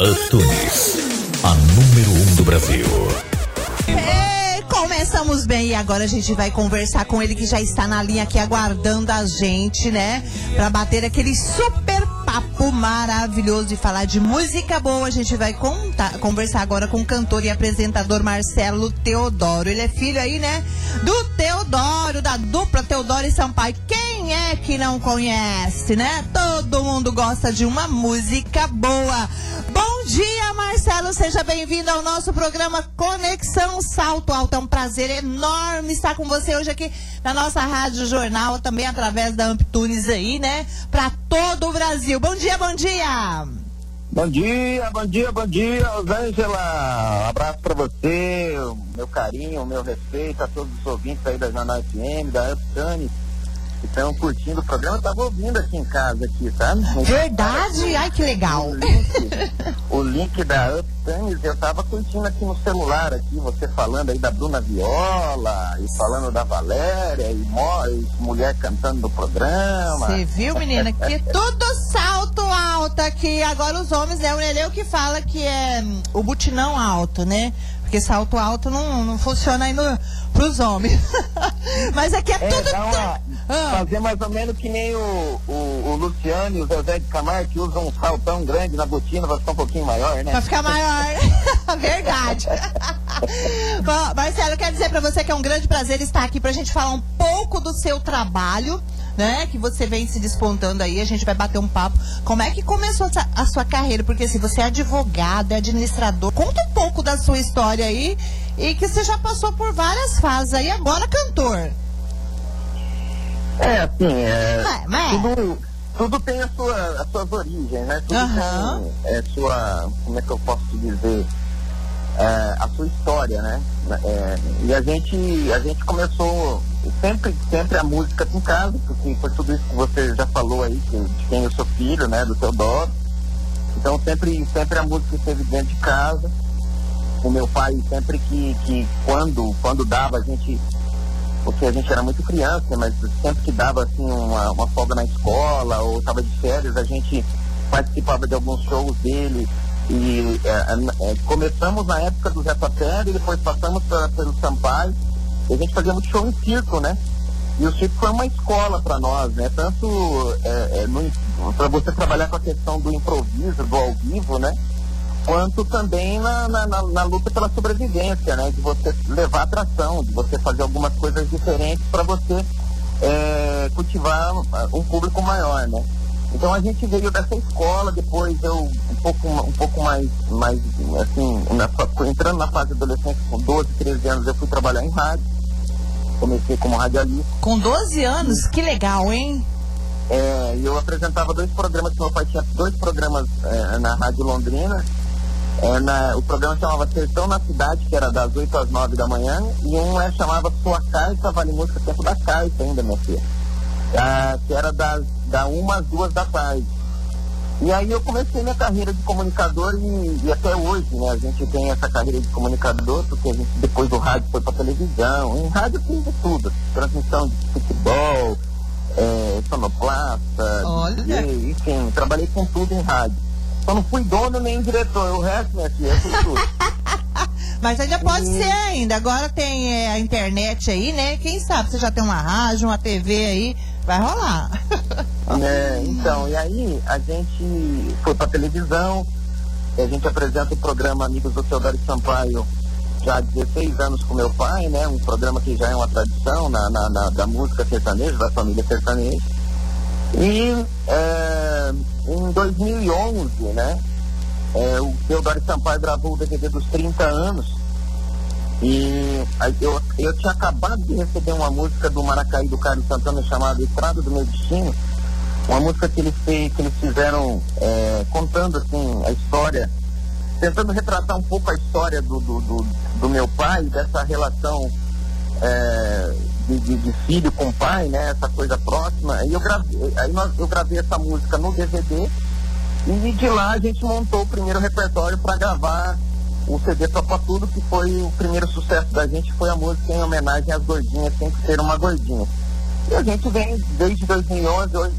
Antunes, a número um do Brasil. É, começamos bem e agora a gente vai conversar com ele que já está na linha aqui aguardando a gente, né? Pra bater aquele super papo maravilhoso de falar de música boa. A gente vai contar, conversar agora com o cantor e apresentador Marcelo Teodoro. Ele é filho aí, né? Do Teodoro, da dupla Teodoro e Sampaio. Quem é que não conhece, né? Todo mundo gosta de uma música boa. Bom dia, Marcelo. Seja bem-vindo ao nosso programa Conexão Salto Alto. É um prazer enorme estar com você hoje aqui na nossa Rádio Jornal, também através da Amptunes aí, né? Para todo o Brasil. Bom dia, bom dia. Bom dia, bom dia, bom dia, Rosângela. Um abraço para você, meu carinho, meu respeito a todos os ouvintes aí da Jornal FM, da Uptune que estão curtindo o programa. Eu tava ouvindo aqui em casa, aqui, tá? Verdade? Ai, que legal. O link, o link da Uptune, eu tava curtindo aqui no celular, aqui, você falando aí da Bruna Viola, e falando da Valéria, e, e mulher cantando no programa. Você viu, menina? Que tudo salto alto aqui. Agora os homens, né? O Neleu que fala que é hum, o butinão alto, né? Porque salto alto não, não funciona aí no, pros homens. Mas aqui é, É, tudo. uma- Ah. Fazer mais ou menos que nem o, o, o Luciano e o Zezé de Camargo, que usam um saltão grande na botina, vai ficar um pouquinho maior, né? Pra ficar maior. Verdade. Bom, Marcelo, quero dizer pra você que é um grande prazer estar aqui pra gente falar um pouco do seu trabalho, né? Que você vem se despontando aí, a gente vai bater um papo. Como é que começou a sua carreira? Porque se você é advogado, é administrador, conta um pouco da sua história aí e que você já passou por várias fases aí, agora cantor. É, assim, é, Mas- mas- tudo, tudo tem a sua, as suas origens, né? Tudo Aham. tem é, sua, como é que eu posso te dizer, É, a sua história, né? É, e a gente, a gente começou sempre, sempre a música em casa, porque foi tudo isso que você já falou aí, que, de quem eu sou filho, né? Do Teodoro. Então sempre, sempre a música esteve dentro de casa. O meu pai sempre que, que quando, quando dava, a gente porque a gente era muito criança, mas sempre que dava assim uma, uma folga na escola ou estava de férias, a gente participava de alguns shows dele e é, é, começamos na época do Zé Papel e depois passamos pra, pelo Sampaio e a gente fazia muito show em circo, né? E o circo foi uma escola para nós, né? Tanto é, para você trabalhar com a questão do improviso, do ao vivo, né? Quanto também na, na, na- na luta pela sobrevivência, né? De você levar atração, de você fazer algumas coisas diferentes para você é, cultivar ah, um público maior, né? Então a gente veio dessa escola, depois eu um pouco, um pouco mais, mais assim, na entrando na fase adolescente, com 12, 13 anos, eu fui trabalhar em rádio. Comecei como radialista. Com 12 anos, que legal, hein? É, eu apresentava dois programas, que meu pai tinha dois programas é, na Rádio Londrina. É, na- o programa chamava Sertão na Cidade, que era das 8 às 9 da manhã, e um é, chamava Sua Carta Vale Música, tempo da carta ainda, minha filha. Ah, que era das, da 1 às 2 da tarde. E aí eu comecei minha carreira de comunicador e, e até hoje, né, a gente tem essa carreira de comunicador, porque a gente depois do rádio foi pra televisão. Em rádio fiz de tudo, transmissão de futebol, é, sonoplasta. DJ, enfim, trabalhei com tudo em rádio. Só não fui dono nem diretor, o resto, minha filha, fui tudo. Mas ainda pode Uhum. ser ainda. Agora tem é, a internet aí, né? Quem sabe você já tem uma rádio, uma TV aí, vai rolar. É, então, e aí a gente foi pra televisão, a gente apresenta o programa Amigos do Teodoro Sampaio já há 16 anos com meu pai, né? Um programa que já é uma tradição na, na- na- da música sertaneja, da família sertaneja. E é, em 2011, né? é, o Teodoro Sampaio gravou o DVD dos 30 anos. E eu, eu tinha acabado de receber uma música do Maracaí do Carlos Santana chamada Estrada do Meu Destino. Uma música que eles, que eles fizeram é, contando assim a história, tentando retratar um pouco a história do, do, do, do meu pai, dessa relação é, de, de- de filho com pai, né? Essa coisa próxima. Aí eu gravei, aí nós, eu gravei essa música no DVD e de lá a gente montou o primeiro repertório para gravar o CD Topa Tudo, que foi o primeiro sucesso da gente, foi a música em homenagem às gordinhas, tem que ser uma gordinha. E a gente vem desde 2011, hoje,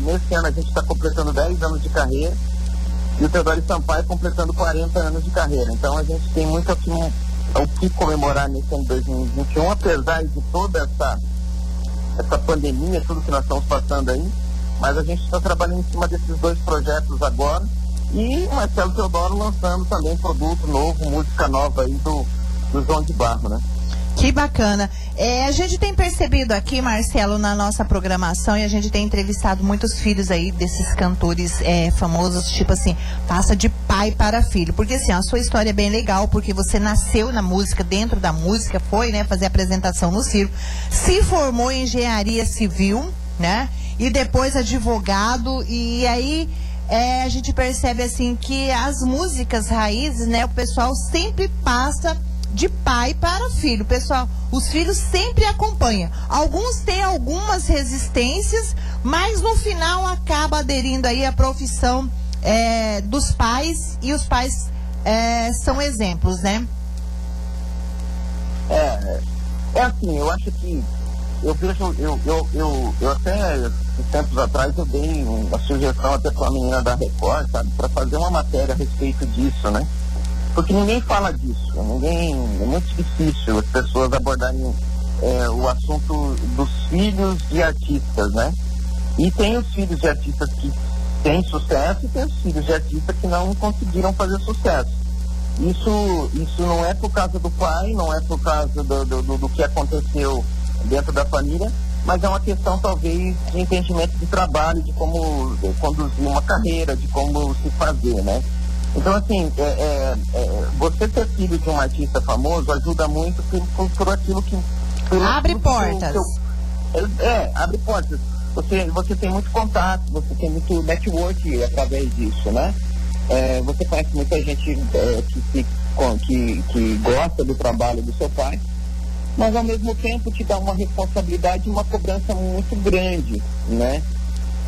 nesse ano a gente está completando 10 anos de carreira. e o Teodoro Sampaio completando 40 anos de carreira. Então a gente tem muito aqui um, o que comemorar nesse ano 2021, apesar de toda essa, essa pandemia, tudo que nós estamos passando aí, mas a gente está trabalhando em cima desses dois projetos agora. E o Marcelo Teodoro lançando também produto novo, música nova aí do, do João de Barro, né? Que bacana. É, a gente tem percebido aqui, Marcelo, na nossa programação, e a gente tem entrevistado muitos filhos aí desses cantores é, famosos, tipo assim, passa de pai para filho. Porque assim, a sua história é bem legal, porque você nasceu na música, dentro da música, foi, né, fazer apresentação no circo, se formou em engenharia civil, né? E depois advogado, e aí é, a gente percebe assim que as músicas raízes, né, o pessoal sempre passa de pai para filho. Pessoal, os filhos sempre acompanham. Alguns têm algumas resistências, mas no final acaba aderindo aí à profissão é, dos pais e os pais é, são exemplos, né? É, é assim, eu acho que eu vejo, eu, eu, eu, eu até tempos atrás eu dei uma sugestão até para a menina da Record, sabe, para fazer uma matéria a respeito disso, né? Porque ninguém fala disso, ninguém, é muito difícil as pessoas abordarem é, o assunto dos filhos de artistas, né? E tem os filhos de artistas que têm sucesso e tem os filhos de artistas que não conseguiram fazer sucesso. Isso, isso não é por causa do pai, não é por causa do, do, do que aconteceu dentro da família, mas é uma questão talvez de entendimento de trabalho, de como conduzir uma carreira, de como se fazer, né? Então, assim, é, é, é, você ter filho de um artista famoso ajuda muito por, por, por aquilo que. Por abre portas. Seu, é, é, abre portas. Você, você tem muito contato, você tem muito network através disso, né? É, você conhece muita gente é, que, que, que gosta do trabalho do seu pai, mas ao mesmo tempo te dá uma responsabilidade e uma cobrança muito grande, né?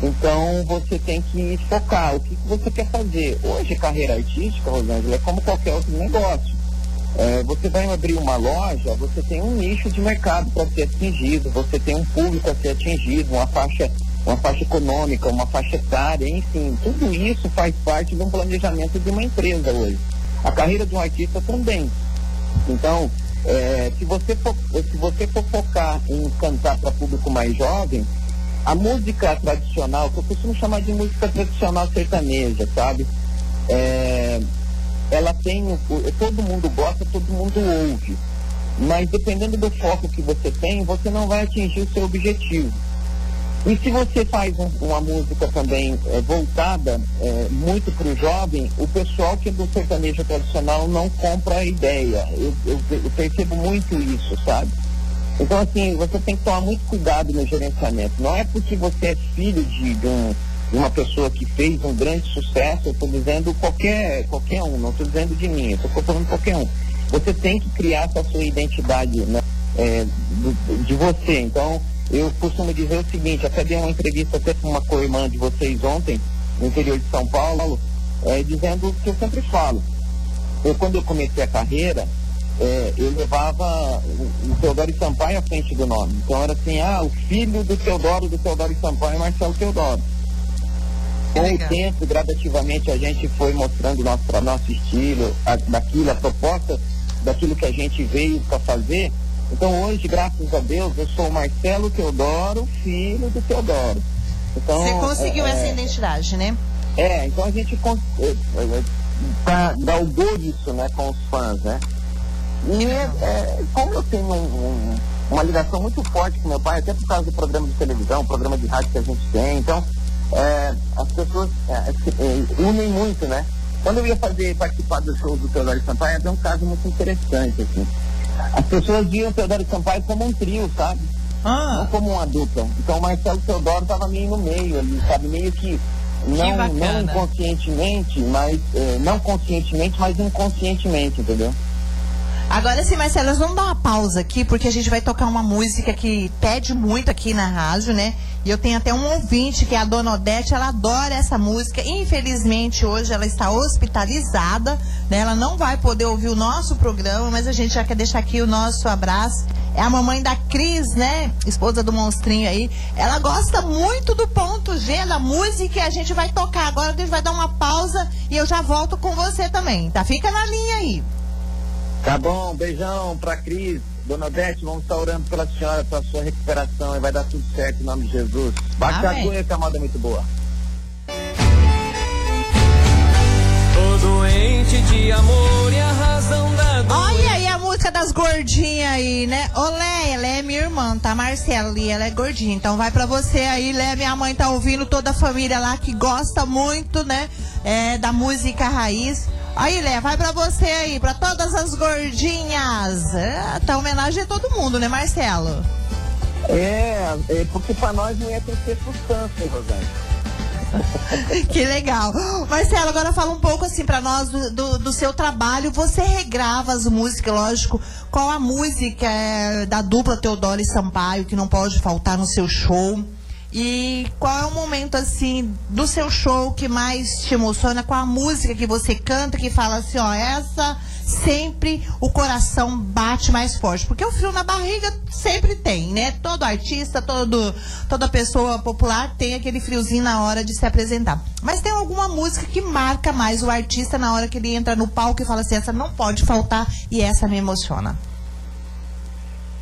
Então você tem que focar o que, que você quer fazer. Hoje, carreira artística, Rosângela, é como qualquer outro negócio. É, você vai abrir uma loja, você tem um nicho de mercado para ser atingido, você tem um público a ser atingido, uma faixa, uma faixa econômica, uma faixa etária, enfim, tudo isso faz parte de um planejamento de uma empresa hoje. A carreira de um artista também. Então, é, se, você for, se você for focar em cantar para público mais jovem, a música tradicional, que eu costumo chamar de música tradicional sertaneja, sabe? É, ela tem, todo mundo gosta, todo mundo ouve. Mas dependendo do foco que você tem, você não vai atingir o seu objetivo. E se você faz um, uma música também é, voltada é, muito para o jovem, o pessoal que é do sertanejo tradicional não compra a ideia. Eu, eu, eu percebo muito isso, sabe? Então, assim, você tem que tomar muito cuidado no gerenciamento. Não é porque você é filho de, de, um, de uma pessoa que fez um grande sucesso, eu estou dizendo qualquer, qualquer um, não estou dizendo de mim, eu estou falando qualquer um. Você tem que criar essa sua identidade né, é, de, de você. Então, eu costumo dizer o seguinte, até dei uma entrevista até com uma co-irmã de vocês ontem, no interior de São Paulo, é, dizendo o que eu sempre falo. Eu, quando eu comecei a carreira, é, eu levava o, o Teodoro Sampaio à frente do nome. Então era assim, ah, o filho do Teodoro, do Teodoro Sampaio é Marcelo Teodoro. Com o tempo, gradativamente, a gente foi mostrando nosso, nosso estilo, a, daquilo, a proposta daquilo que a gente veio para fazer. Então hoje, graças a Deus, eu sou Marcelo Teodoro, filho do Teodoro. Então, Você conseguiu é, essa é, identidade, né? É, então a gente é, é, o isso né, com os fãs, né? E é, como eu tenho um, um, uma ligação muito forte com meu pai, até por causa do programa de televisão, programa de rádio que a gente tem, então é, as pessoas é, é unem muito, né? Quando eu ia fazer, participar do show do Teodoro Sampaio, é um caso muito interessante, assim. As pessoas viam o Teodoro Sampaio como um trio, sabe? Ah. Não como uma dupla. Então o Marcelo Teodoro estava meio no meio ali, sabe? Meio que não, não inconscientemente, mas é, não conscientemente, mas inconscientemente, entendeu? Agora sim, Marcelo, nós vamos dar uma pausa aqui, porque a gente vai tocar uma música que pede muito aqui na rádio, né? E eu tenho até um ouvinte, que é a Dona Odete, ela adora essa música. Infelizmente, hoje ela está hospitalizada, né? Ela não vai poder ouvir o nosso programa, mas a gente já quer deixar aqui o nosso abraço. É a mamãe da Cris, né? Esposa do monstrinho aí. Ela gosta muito do ponto G da música e a gente vai tocar. Agora a gente vai dar uma pausa e eu já volto com você também, tá? Fica na linha aí. Tá bom, beijão pra Cris. Dona Beth, vamos estar orando pela senhora, pela sua recuperação e vai dar tudo certo em nome de Jesus. Bate a agulha que a moda é muito boa. Tô doente de amor e a razão da dor. Olha aí a música das gordinhas aí, né? Ô, Lé, ela é minha irmã, tá? Marcela, e ela é gordinha. Então vai pra você aí, Lé. Minha mãe tá ouvindo, toda a família lá que gosta muito, né? É, da música raiz. Aí, Lé, vai pra você aí, pra todas as gordinhas. É, tá homenagem a todo mundo, né, Marcelo? É, é porque pra nós não ia ter hein, Rosane? que legal. Marcelo, agora fala um pouco assim para nós do, do, do, seu trabalho. Você regrava as músicas, lógico. Qual a música é, da dupla Teodoro e Sampaio que não pode faltar no seu show? E qual é o momento assim do seu show que mais te emociona? Qual a música que você canta que fala assim, ó, essa sempre o coração bate mais forte. Porque o frio na barriga sempre tem, né? Todo artista, todo, toda pessoa popular tem aquele friozinho na hora de se apresentar. Mas tem alguma música que marca mais o artista na hora que ele entra no palco e fala assim, essa não pode faltar e essa me emociona.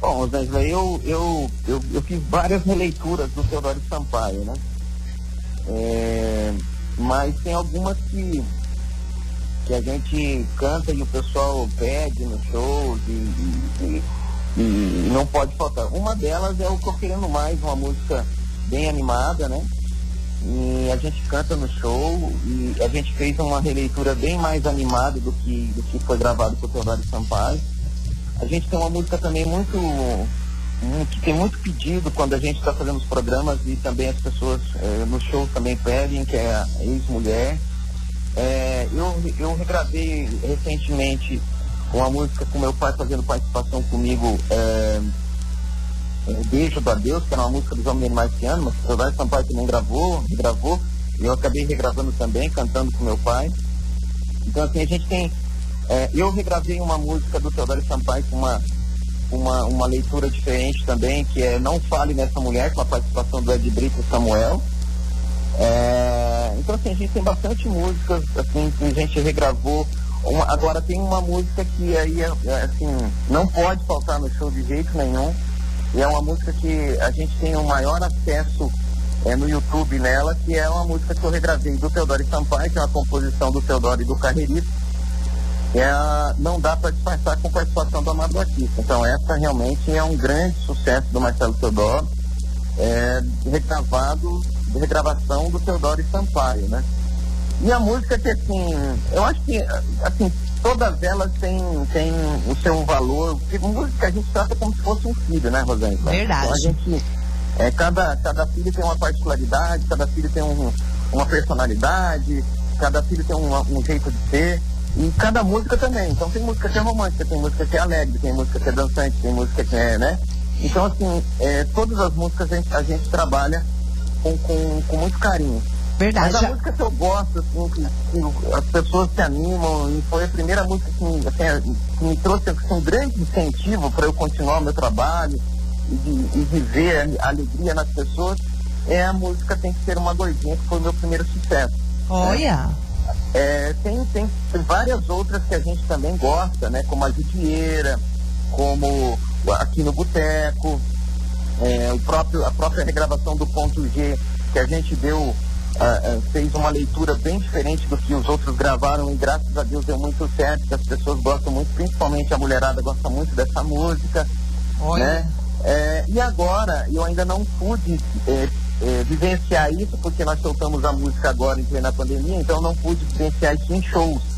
Bom, Rosângela, eu, eu, eu, eu, fiz várias releituras do Teodoro Sampaio, né? É, mas tem algumas que que a gente canta e o pessoal pede no show e, e, e, não pode faltar. Uma delas é o Tô Querendo Mais, uma música bem animada, né? E a gente canta no show e a gente fez uma releitura bem mais animada do que, do que foi gravado por Teodoro Sampaio. A gente tem uma música também muito que tem muito pedido quando a gente está fazendo os programas e também as pessoas eh, no show também pedem, que é a ex-mulher. É, eu, eu regravei recentemente uma música com meu pai fazendo participação comigo, é, é, Beijo do Adeus, que era uma música dos Homens Ama, mas o Teodoro Sampaio também gravou, regravou, e eu acabei regravando também, cantando com meu pai. Então assim, a gente tem. É, eu regravei uma música do Teodoro Sampaio com uma, uma, uma leitura diferente também, que é Não Fale Nessa Mulher, com a participação do Ed Brito e Samuel. É, então assim, a gente tem bastante músicas assim, que a gente regravou. Uma, agora tem uma música que aí é, é, assim, não pode faltar no show de jeito nenhum. E é uma música que a gente tem o maior acesso é, no YouTube nela, que é uma música que eu regravei do Teodoro Sampaio, que é uma composição do Teodoro e do Carreirista. É a, não dá para disfarçar com participação do Amado Batista. Então essa realmente é um grande sucesso do Marcelo Teodoro, é, regravado regravação do Teodoro Sampaio, né? E a música que, assim, eu acho que, assim, todas elas têm, têm o seu valor. Porque música a gente trata como se fosse um filho, né, Rosângela? Verdade. Então a gente, é, cada, cada filho tem uma particularidade, cada filho tem um, uma personalidade, cada filho tem um, um jeito de ser. E cada música também. Então tem música que é romântica, tem música que é alegre, tem música que é dançante, tem música que é, né? Então, assim, é, todas as músicas a gente, a gente trabalha com, com, com muito carinho. Verdade. Mas a música que eu gosto, assim, que, que, as pessoas se animam, e foi a primeira música que, assim, que me trouxe assim, um grande incentivo para eu continuar o meu trabalho e, de, e viver a alegria nas pessoas, é a música Tem que Ser Uma Gordinha, que foi o meu primeiro sucesso. Olha! Né? É, tem, tem, várias outras que a gente também gosta, né? Como a Judieira, como aqui no Boteco, é, o próprio, a própria regravação do ponto G, que a gente deu, uh, uh, fez uma leitura bem diferente do que os outros gravaram e graças a Deus deu muito certo, que as pessoas gostam muito, principalmente a mulherada gosta muito dessa música. Olha. Né? É, e agora, eu ainda não pude é, vivenciar isso, porque nós soltamos a música agora em plena pandemia, então não pude vivenciar isso em shows.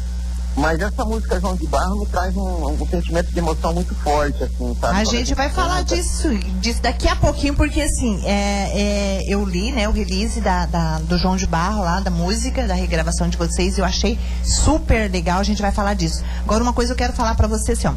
Mas essa música João de Barro me traz um, um sentimento de emoção muito forte, assim, sabe? A gente vai falar disso, disso daqui a pouquinho, porque assim, é, é, eu li, né, o release da, da, do João de Barro lá, da música, da regravação de vocês, e eu achei super legal, a gente vai falar disso. Agora, uma coisa eu quero falar para você, assim, ó.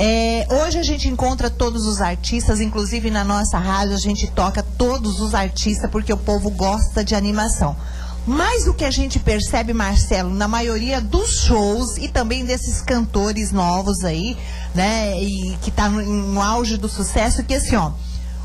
É, hoje a gente encontra todos os artistas, inclusive na nossa rádio a gente toca todos os artistas porque o povo gosta de animação. Mas o que a gente percebe, Marcelo, na maioria dos shows e também desses cantores novos aí, né, e que tá no, no auge do sucesso, que assim, ó,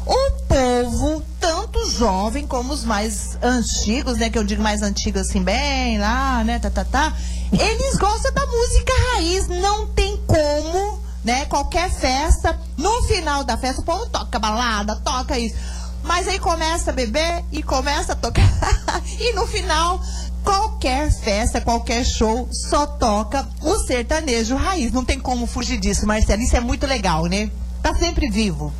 o povo, tanto jovem como os mais antigos, né, que eu digo mais antigos assim, bem lá, né, tá, tá, tá, eles gostam da música raiz, não tem como né? Qualquer festa, no final da festa, o povo toca balada, toca isso. Mas aí começa a beber e começa a tocar. e no final, qualquer festa, qualquer show, só toca o sertanejo raiz. Não tem como fugir disso, Marcelo. Isso é muito legal, né? Tá sempre vivo.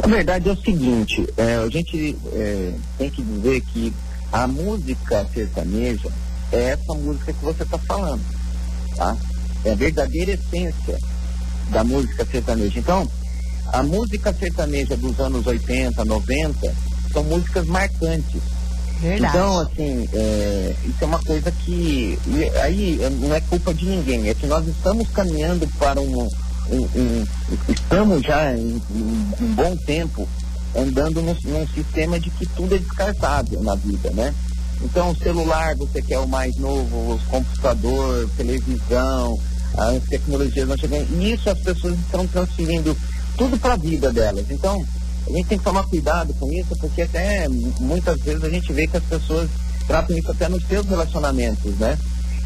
Na verdade é o seguinte, é, a gente é, tem que dizer que a música sertaneja é essa música que você está falando, tá? É a verdadeira essência da música sertaneja. Então, a música sertaneja dos anos 80, 90 são músicas marcantes. Verdade. Então, assim, é, isso é uma coisa que. Aí não é culpa de ninguém, é que nós estamos caminhando para um. um, um estamos já em, em, um bom tempo andando num, num sistema de que tudo é descartável na vida, né? Então, o celular, você quer o mais novo, os computador, televisão, as tecnologias não chegando. E isso as pessoas estão transferindo tudo para a vida delas. Então, a gente tem que tomar cuidado com isso, porque até muitas vezes a gente vê que as pessoas tratam isso até nos seus relacionamentos, né?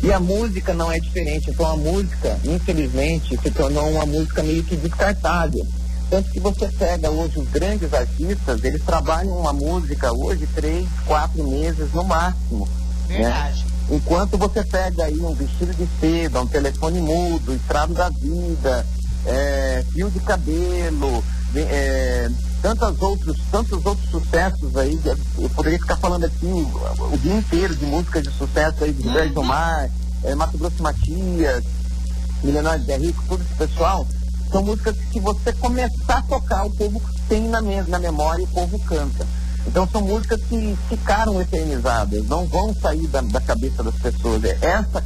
E a música não é diferente. Então, a música, infelizmente, se tornou uma música meio que descartável. Tanto que você pega hoje os grandes artistas, eles trabalham uma música hoje três, quatro meses no máximo. Né? Verdade. Né? Enquanto você pega aí um vestido de seda, um telefone mudo, estrado da vida, é, fio de cabelo, é, tantos outros, tantos outros sucessos aí, eu poderia ficar falando aqui o, o dia inteiro de músicas de sucesso aí de uhum. do Mar, é, Mato Grosso Matias, Milionário de Rico, todo esse pessoal, são músicas que se você começar a tocar, o povo tem na, na memória e o povo canta. Então são músicas que ficaram eternizadas, não vão sair da, da cabeça das pessoas. Essa,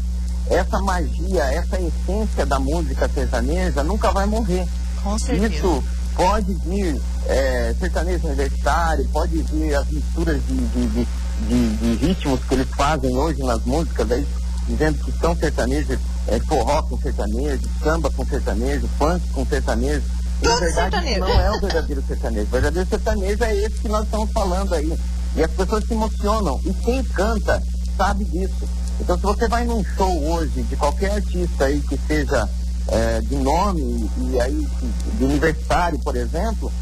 essa magia, essa essência da música sertaneja nunca vai morrer. Com certeza. Isso pode vir é, sertanejo universitário, pode vir as misturas de, de, de, de, de ritmos que eles fazem hoje nas músicas, aí, dizendo que são sertanejos é, forró com sertanejo, samba com sertanejo, funk com sertanejo. Tudo Na verdade, sertanejo. não é o verdadeiro sertanejo. O verdadeiro sertanejo é esse que nós estamos falando aí. E as pessoas se emocionam. E quem canta sabe disso. Então, se você vai num show hoje de qualquer artista aí que seja é, de nome e aí de universitário, por exemplo,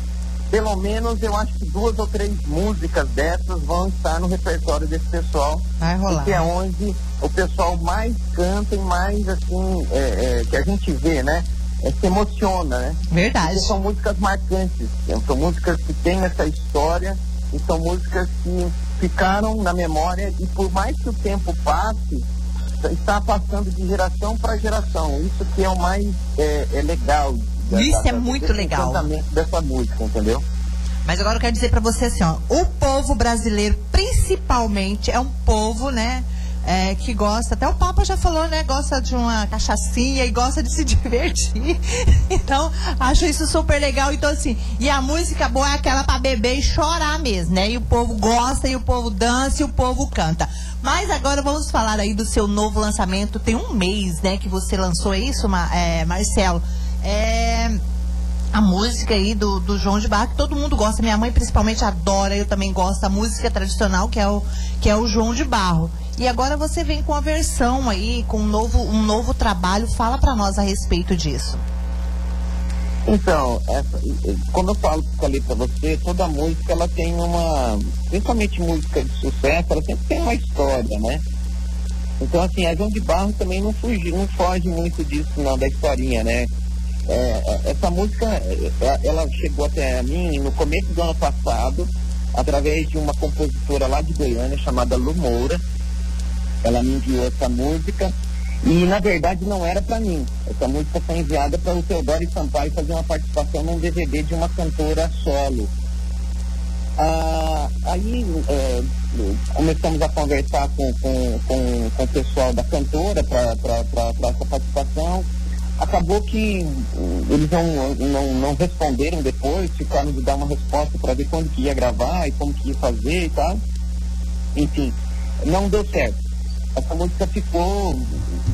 pelo menos eu acho que duas ou três músicas dessas vão estar no repertório desse pessoal. Vai rolar. Que é onde o pessoal mais canta e mais assim, é, é, que a gente vê, né? É, se emociona, né? Verdade. Porque são músicas marcantes, são músicas que têm essa história e são músicas que ficaram na memória e por mais que o tempo passe, está passando de geração para geração. Isso que é o mais é, é legal isso é muito legal. dessa música, entendeu? Mas agora eu quero dizer para você assim, ó, o povo brasileiro, principalmente, é um povo, né? É, que gosta, até o Papa já falou, né? Gosta de uma cachaçinha e gosta de se divertir. então, acho isso super legal. Então, assim, e a música boa é aquela para beber e chorar mesmo, né? E o povo gosta, e o povo dança, e o povo canta. Mas agora vamos falar aí do seu novo lançamento. Tem um mês, né, que você lançou isso, é, Marcelo. É a música aí do, do João de Barro, que todo mundo gosta. Minha mãe principalmente adora, eu também gosto da música tradicional, que é o, que é o João de Barro. E agora você vem com a versão aí, com um novo, um novo trabalho. Fala para nós a respeito disso. Então, essa, quando eu falo, falei para você, toda música ela tem uma, principalmente música de sucesso, ela sempre tem uma história, né? Então, assim, a João de Barro também não foge, não foge muito disso, não, da historinha, né? É, é, essa música, é, ela chegou até mim no começo do ano passado, através de uma compositora lá de Goiânia chamada Lu Moura. Ela me enviou essa música e na verdade não era para mim. Essa música foi enviada para o Teodoro Sampaio fazer uma participação num DVD de uma cantora solo. Ah, aí é, começamos a conversar com, com, com, com o pessoal da cantora para essa participação acabou que eles não, não, não responderam depois, ficaram de dar uma resposta para ver quando que ia gravar e como que ia fazer e tal. Enfim, não deu certo. Essa música ficou,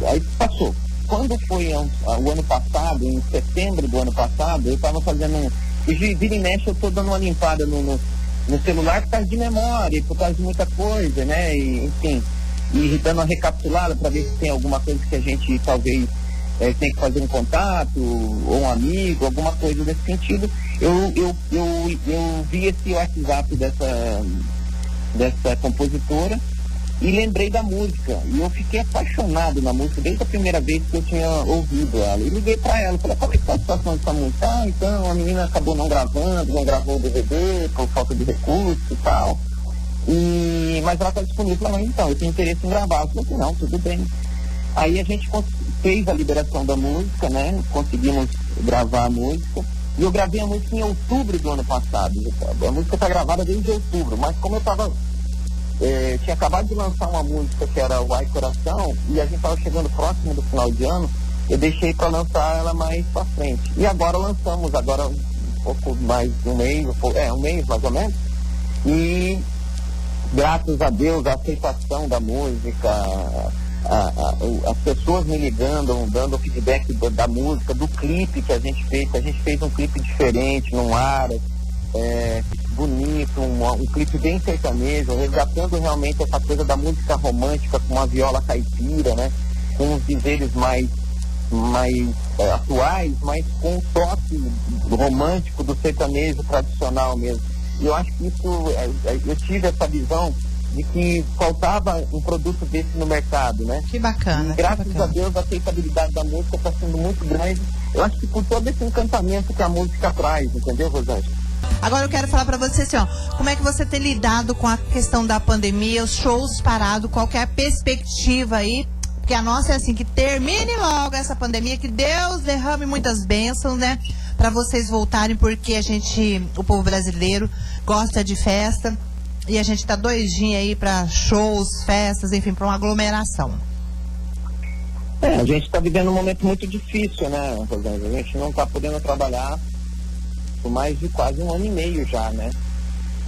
aí passou. Quando foi a, a, o ano passado, em setembro do ano passado, eu estava fazendo um. E vira e mexe, eu estou dando uma limpada no, no, no, celular por causa de memória, por causa de muita coisa, né? E, enfim, e dando uma recapitulada para ver se tem alguma coisa que a gente talvez é, tem que fazer um contato, ou um amigo, alguma coisa desse sentido. Eu, eu, eu, eu vi esse WhatsApp dessa, dessa compositora e lembrei da música. E eu fiquei apaixonado na música desde a primeira vez que eu tinha ouvido ela. E liguei para ela, falei, qual é a situação dessa música? Ah, então a menina acabou não gravando, não gravou o DVD por falta de recursos e tal. E, mas ela está disponível. Falei, então, eu tenho interesse em gravar. Eu falei, não, tudo bem. Aí a gente fez a liberação da música, né? Conseguimos gravar a música. E eu gravei a música em outubro do ano passado. A música está gravada desde outubro, mas como eu estava é, tinha acabado de lançar uma música que era o Ai Coração e a gente estava chegando próximo do final de ano, eu deixei para lançar ela mais para frente. E agora lançamos, agora um pouco mais de um mês, é, um mês mais ou menos. E graças a Deus, a aceitação da música, a, a, as pessoas me ligando, dando feedback da, da, música, do clipe que a gente fez, a gente fez um clipe diferente, num ar, é, bonito, um, um clipe bem sertanejo, resgatando realmente essa coisa da música romântica com uma viola caipira, né? Com os dizeres mais, mais é, atuais, mas com um toque romântico do sertanejo tradicional mesmo. E eu acho que isso, é, é, eu tive essa visão de que faltava um produto desse no mercado, né? Que bacana. E, graças bacana. a Deus a aceitabilidade da música está sendo muito grande. Eu acho que por todo esse encantamento que a música traz, entendeu, Rosângela? Agora eu quero falar para você assim, ó, como é que você tem lidado com a questão da pandemia, os shows parados, qual é perspectiva aí? Porque a nossa é assim, que termine logo essa pandemia, que Deus derrame muitas bênçãos, né? Para vocês voltarem, porque a gente, o povo brasileiro, gosta de festa e a gente tá doidinho aí para shows, festas, enfim, para uma aglomeração. É, a gente está vivendo um momento muito difícil, né? A gente não está podendo trabalhar por mais de quase um ano e meio já, né?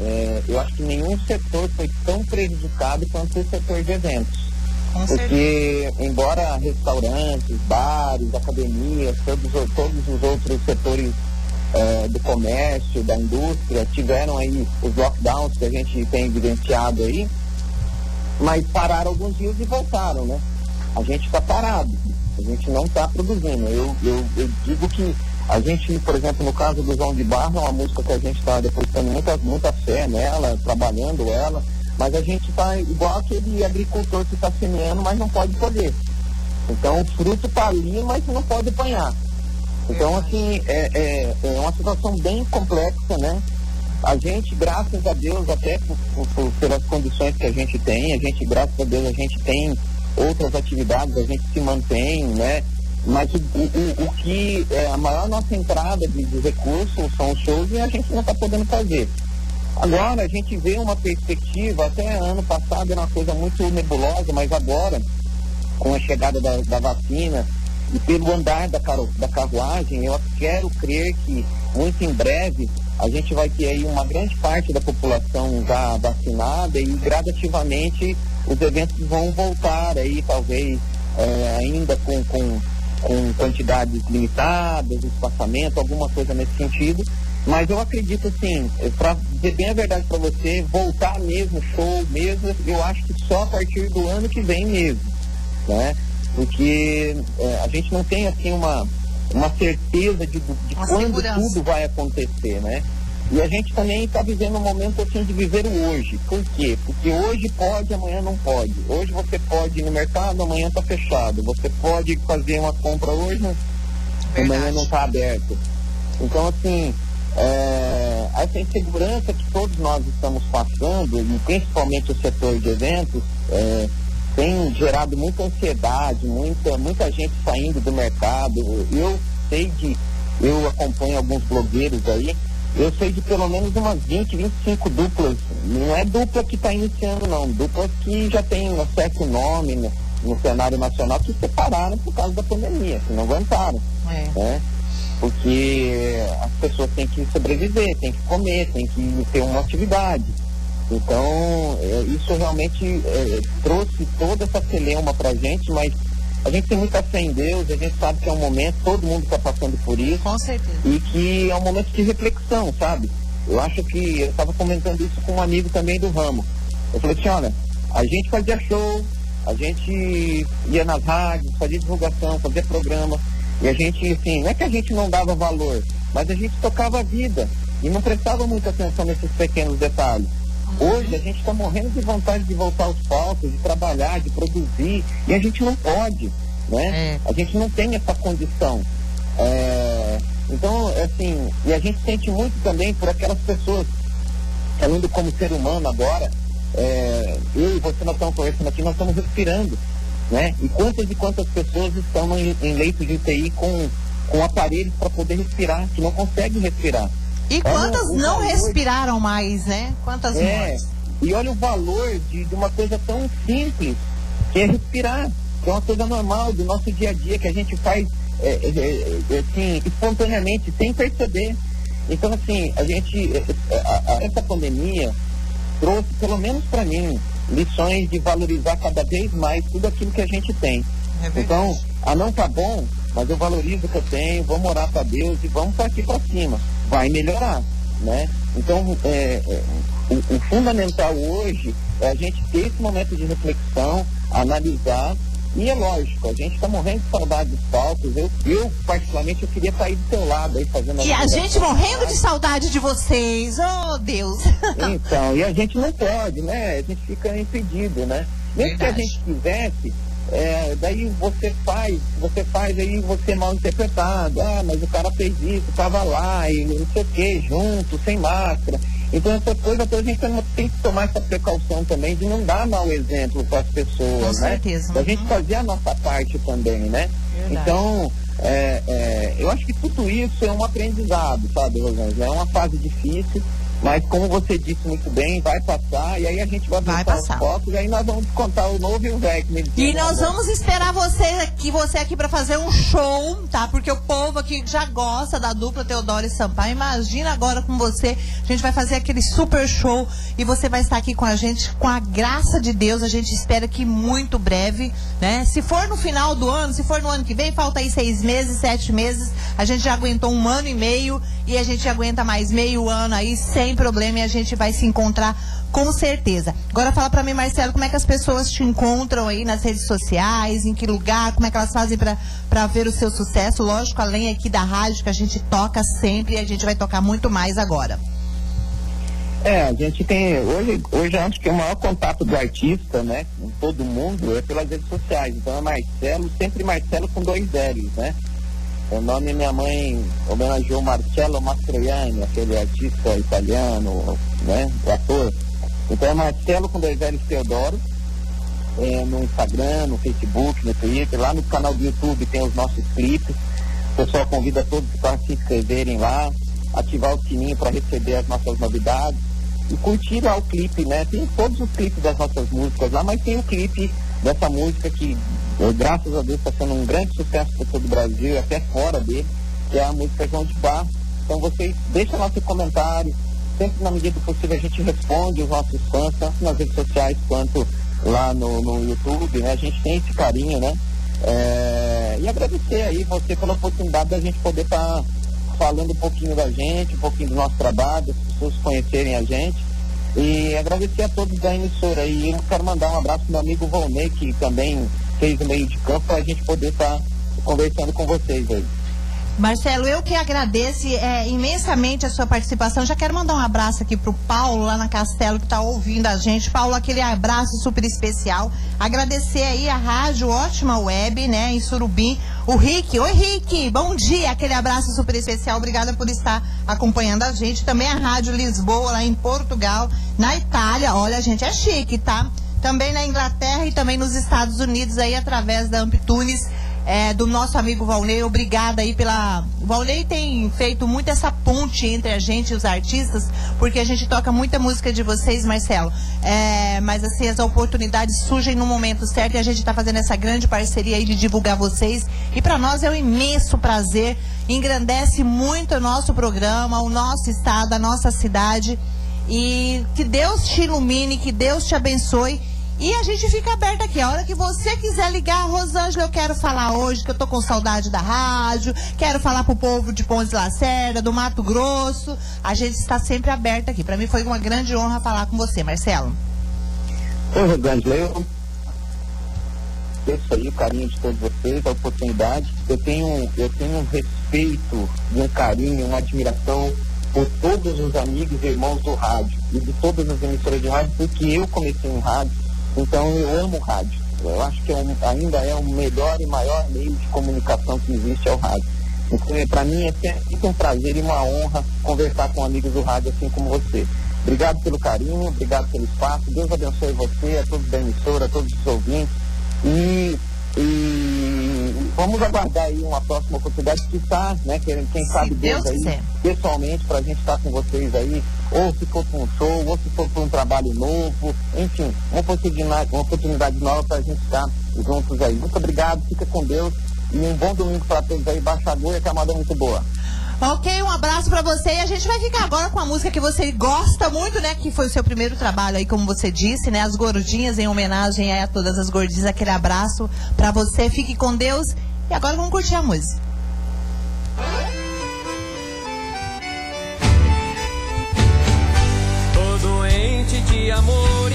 É, eu acho que nenhum setor foi tão prejudicado quanto o setor de eventos. Porque, embora restaurantes, bares, academias, todos, todos os outros setores é, do comércio, da indústria, tiveram aí os lockdowns que a gente tem evidenciado aí, mas pararam alguns dias e voltaram, né? A gente está parado, a gente não está produzindo. Eu, eu, eu digo que a gente, por exemplo, no caso do João de Barra, é uma música que a gente está depositando muita, muita fé nela, trabalhando ela, mas a gente está igual aquele agricultor que está semeando, mas não pode colher. Então o fruto está ali, mas não pode apanhar. Então, assim, é, é, é, uma situação bem complexa, né? A gente, graças a Deus, até por, por, pelas condições que a gente tem, a gente, graças a Deus, a gente tem outras atividades, a gente se mantém, né? Mas o, o, o que é a maior nossa entrada de, de recursos são os shows e a gente não está podendo fazer. Agora a gente vê uma perspectiva, até ano passado era uma coisa muito nebulosa, mas agora, com a chegada da, da vacina e pelo andar da, caro, da carruagem, eu quero crer que muito em breve a gente vai ter aí uma grande parte da população já vacinada e gradativamente os eventos vão voltar aí, talvez é, ainda com, com com quantidades limitadas, espaçamento, alguma coisa nesse sentido. Mas eu acredito assim, para dizer bem a verdade para você, voltar mesmo, show mesmo, eu acho que só a partir do ano que vem mesmo, né? Porque é, a gente não tem assim uma, uma certeza de, de quando segurança. tudo vai acontecer, né? E a gente também está vivendo um momento assim de viver o hoje. Por quê? Porque hoje pode, amanhã não pode. Hoje você pode ir no mercado, amanhã está fechado. Você pode fazer uma compra hoje, amanhã não está aberto. Então, assim, é, essa insegurança que todos nós estamos passando, e principalmente o setor de eventos, é, tem gerado muita ansiedade, muita, muita gente saindo do mercado. Eu sei de, eu acompanho alguns blogueiros aí eu sei de pelo menos umas 20, 25 duplas. Não é dupla que está iniciando, não. Duplas que já tem um certo nome, né? no cenário nacional que separaram por causa da pandemia, que não aguentaram. É. Né? Porque as pessoas têm que sobreviver, têm que comer, têm que ter uma atividade. Então, é, isso realmente é, trouxe toda essa celeuma pra gente, mas a gente tem muita fé em Deus, a gente sabe que é um momento, todo mundo está passando por isso, Com certeza. e que é um momento de reflexão, sabe? Eu acho que, eu estava comentando isso com um amigo também do ramo. Eu falei assim, olha, a gente fazia show, a gente ia nas rádios, fazia divulgação, fazia programa, e a gente, assim, não é que a gente não dava valor, mas a gente tocava a vida e não prestava muita atenção nesses pequenos detalhes. Hoje a gente está morrendo de vontade de voltar aos palcos, de trabalhar, de produzir, e a gente não pode, né? A gente não tem essa condição. É, então, assim, e a gente sente muito também por aquelas pessoas, falando como ser humano agora, é, eu e você nós estamos conversando aqui, nós estamos respirando, né? E quantas e quantas pessoas estão em, em leitos de UTI com, com aparelhos para poder respirar, que não conseguem respirar. E Olha quantas o não respiraram mais, né? Quantas É, mortes? e olha o valor de, de uma coisa tão simples, que é respirar, que é uma coisa normal do nosso dia a dia, que a gente faz é, é, é, assim, espontaneamente, sem perceber. Então, assim, a gente, é, é, a- a- essa pandemia trouxe, pelo menos para mim, lições de valorizar cada vez mais tudo aquilo que a gente tem. É. Então, ah, não tá bom, mas eu valorizo o que eu tenho, vamos orar para Deus e vamos partir para cima. Vai melhorar, né? Então, é, é, o, o fundamental hoje é a gente ter esse momento de reflexão, analisar, e é lógico, a gente está morrendo de saudade dos palcos. Eu, eu particularmente, eu queria aí do teu lado, aí fazendo E a gente morrendo de saudade de vocês. Oh, Deus. Então, e a gente não pode, né? A gente fica impedido, né? Mesmo que a Verdade. gente quisesse, é, daí você faz, você faz aí você mal interpretado. Ah, mas o cara fez isso, tava lá e não sei o que, junto, sem máscara. Então essa coisa toda a gente tem- tem que tomar essa precaução também de não dar mau exemplo para as pessoas, Com né? certeza. Da gente fazer a nossa parte também, né? Verdade. Então, é, é, eu acho que tudo isso é um aprendizado, sabe, Rosângela? É uma fase difícil, mas como você disse muito bem, vai passar, e aí a gente vai, Vai passar. focos, e aí nós vamos contar o novo e o velho. dizia, E né, nós vamos esperar você aqui, você aqui pra fazer um show, tá? Porque o povo aqui já gosta da dupla Teodoro e Sampaio. Imagina agora com você. A gente vai fazer aquele super show e você vai estar aqui com a gente com a graça de Deus. A gente espera que muito breve, né? Se for no final do ano, se for no ano que vem, falta aí seis meses, sete meses. A gente já aguentou um ano e meio e a gente aguenta mais meio ano aí sem problema e a gente vai se encontrar com certeza. Agora fala pra mim, Marcelo, como é que as pessoas te encontram aí nas redes sociais, em que lugar, como é que elas fazem pra ver o seu sucesso? Lógico, além aqui da rádio que a gente toca sempre e a gente vai tocar muito mais agora. É, a gente tem. Hoje, hoje acho que o maior contato do artista, né, com todo mundo, é pelas redes sociais. Então é Marcelo, sempre Marcelo com dois L's, né? O nome minha mãe homenageou Marcello Mastroianni, aquele artista italiano, né? O ator. Então é Marcelo com dois L's Teodoro. É, no Instagram, no Facebook, no Twitter, lá no canal do YouTube tem os nossos clipes. O pessoal convida todos para se inscreverem lá, ativar o sininho para receber as nossas novidades e curtir lá o clipe, né? Tem todos os clipes das nossas músicas lá, mas tem o clipe dessa música que, eh, graças a Deus, está sendo um grande sucesso para todo o Brasil e até fora dele, que é a música João de Bar. Então vocês deixam lá seu comentário, sempre na medida do possível a gente responde os nossos fãs, tanto nas redes sociais quanto lá no, no YouTube, né? A gente tem esse carinho, né? É, e agradecer aí você pela oportunidade da gente poder estar falando um pouquinho da gente, um pouquinho do nosso trabalho, das pessoas conhecerem a gente. E agradecer a todos da emissora. E eu quero mandar um abraço pro meu amigo Volney, que também fez o meio de campo, para a gente poder estar conversando com vocês aí. Marcelo, eu que agradeço é, imensamente a sua participação. Já quero mandar um abraço aqui pro Paulo, lá na Castelo, que tá ouvindo a gente. Paulo, aquele abraço super especial. Agradecer aí a rádio Ótima Web, né, em Surubim. O Rick, oi Rick, bom dia, aquele abraço super especial. Obrigada por estar acompanhando a gente. Também a Rádio Lisboa, lá em Portugal, na Itália. Olha, a gente é chique, tá? Também na Inglaterra e também nos Estados Unidos, aí através da Amptunes é, do nosso amigo Valnei. Obrigada aí pela. O Valnei tem feito muito essa ponte entre a gente e os artistas, porque a gente toca muita música de vocês, Marcelo. É, mas assim, as oportunidades surgem no momento certo e a gente está fazendo essa grande parceria aí de divulgar vocês. E para nós é um imenso prazer, engrandece muito o nosso programa, o nosso estado, a nossa cidade. E que Deus te ilumine, que Deus te abençoe e a gente fica aberto aqui. A hora que você quiser ligar, Rosângela, eu quero falar hoje que eu tô com saudade da rádio, quero falar pro povo de Pontes Lacerda, do Mato Grosso. A gente está sempre aberto aqui. Para mim foi uma grande honra falar com você, Marcelo. Oi, Rosângela, eu agradeço aí o carinho de todos vocês, a oportunidade. Eu tenho, eu tenho um respeito, um carinho, uma admiração por todos os amigos e irmãos do rádio e de todas as emissoras de rádio, porque eu comecei no rádio então eu amo o rádio. Eu acho que é um, ainda é o melhor e maior meio de comunicação que existe é o rádio. Então, é, para mim é sempre um prazer e uma honra conversar com amigos do rádio assim como você. Obrigado pelo carinho, obrigado pelo espaço. Deus abençoe você, a todos da emissora, a todos os ouvintes. E, e vamos aguardar aí uma próxima oportunidade de estar, né? Quem, quem sabe Deus, Deus aí, pessoalmente, para a gente estar com vocês aí ou se for para um show, ou se for para um trabalho novo, enfim, uma oportunidade, uma oportunidade nova para a gente estar juntos aí. Muito obrigado, fica com Deus e um bom domingo para todos aí, baixador e camada muito boa. Ok, um abraço para você e a gente vai ficar agora com a música que você gosta muito, né? Que foi o seu primeiro trabalho aí, como você disse, né? As gordinhas em homenagem a todas as gordinhas, aquele abraço para você. Fique com Deus e agora vamos curtir a música. De amor